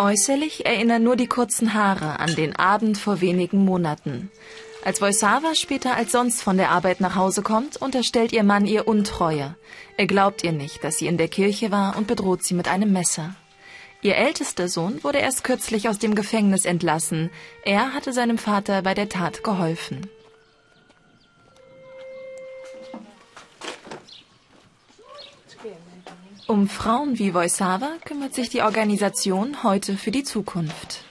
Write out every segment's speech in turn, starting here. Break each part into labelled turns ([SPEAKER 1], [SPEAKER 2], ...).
[SPEAKER 1] Äußerlich erinnern nur die kurzen Haare an den Abend vor wenigen Monaten. Als Wojsawa später als sonst von der Arbeit nach Hause kommt, unterstellt ihr Mann ihr Untreue. Er glaubt ihr nicht, dass sie in der Kirche war und bedroht sie mit einem Messer. Ihr ältester Sohn wurde erst kürzlich aus dem Gefängnis entlassen. Er hatte seinem Vater bei der Tat geholfen. Um Frauen wie Wojsawa kümmert sich die Organisation heute für die Zukunft.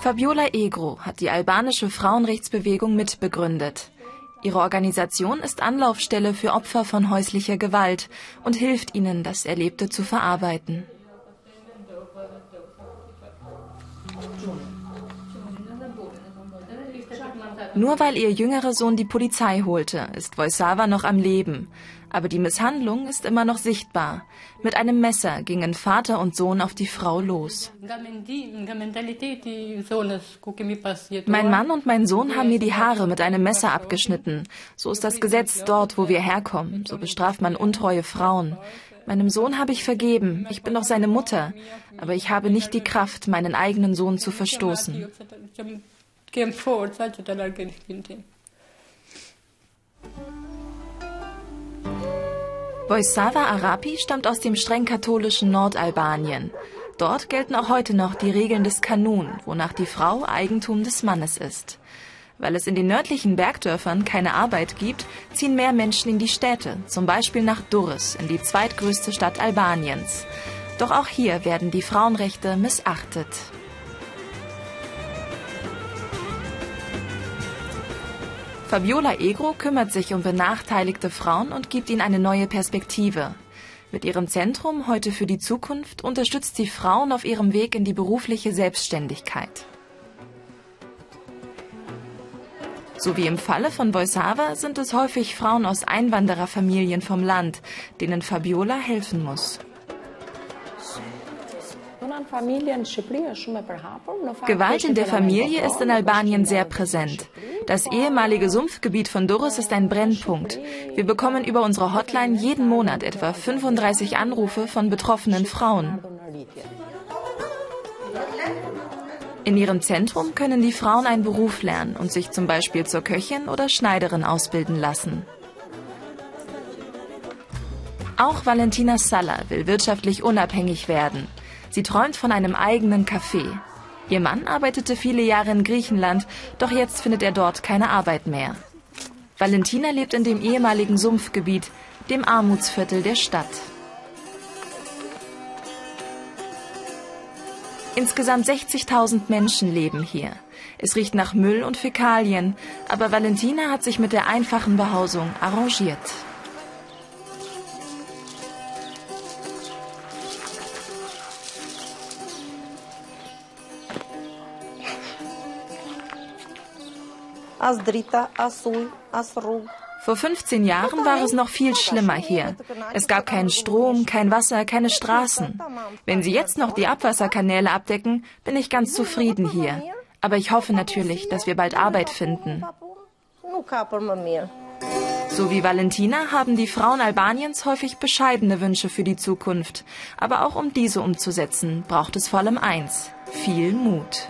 [SPEAKER 1] Fabiola Egro hat die albanische Frauenrechtsbewegung mitbegründet. Ihre Organisation ist Anlaufstelle für Opfer von häuslicher Gewalt und hilft ihnen, das Erlebte zu verarbeiten. Nur weil ihr jüngerer Sohn die Polizei holte, ist Wojsawa noch am Leben. Aber die Misshandlung ist immer noch sichtbar. Mit einem Messer gingen Vater und Sohn auf die Frau los. Mein Mann und mein Sohn haben mir die Haare mit einem Messer abgeschnitten. So ist das Gesetz dort, wo wir herkommen. So bestraft man untreue Frauen. Meinem Sohn habe ich vergeben. Ich bin doch seine Mutter. Aber ich habe nicht die Kraft, meinen eigenen Sohn zu verstoßen came forward such a large Arapi stammt aus dem streng katholischen Nordalbanien. Dort gelten auch heute noch die Regeln des Kanun, wonach die Frau Eigentum des Mannes ist. Weil es in den nördlichen Bergdörfern keine Arbeit gibt, ziehen mehr Menschen in die Städte, zum Beispiel nach Durres, in die zweitgrößte Stadt Albaniens. Doch auch hier werden die Frauenrechte missachtet. Fabiola Egro kümmert sich um benachteiligte Frauen und gibt ihnen eine neue Perspektive. Mit ihrem Zentrum Heute für die Zukunft unterstützt sie Frauen auf ihrem Weg in die berufliche Selbstständigkeit. So wie im Falle von Boisava sind es häufig Frauen aus Einwandererfamilien vom Land, denen Fabiola helfen muss. Gewalt in der Familie ist in Albanien sehr präsent. Das ehemalige Sumpfgebiet von Durres ist ein Brennpunkt. Wir bekommen über unsere Hotline jeden Monat etwa 35 Anrufe von betroffenen Frauen. In ihrem Zentrum können die Frauen einen Beruf lernen und sich zum Beispiel zur Köchin oder Schneiderin ausbilden lassen. Auch Valentina Salla will wirtschaftlich unabhängig werden. Sie träumt von einem eigenen Café. Ihr Mann arbeitete viele Jahre in Griechenland, doch jetzt findet er dort keine Arbeit mehr. Valentina lebt in dem ehemaligen Sumpfgebiet, dem Armutsviertel der Stadt. Insgesamt 60.000 Menschen leben hier. Es riecht nach Müll und Fäkalien, aber Valentina hat sich mit der einfachen Behausung arrangiert. Vor 15 Jahren war es noch viel schlimmer hier. Es gab keinen Strom, kein Wasser, keine Straßen. Wenn Sie jetzt noch die Abwasserkanäle abdecken, bin ich ganz zufrieden hier. Aber ich hoffe natürlich, dass wir bald Arbeit finden. So wie Valentina haben die Frauen Albaniens häufig bescheidene Wünsche für die Zukunft. Aber auch um diese umzusetzen, braucht es vor allem eins, viel Mut.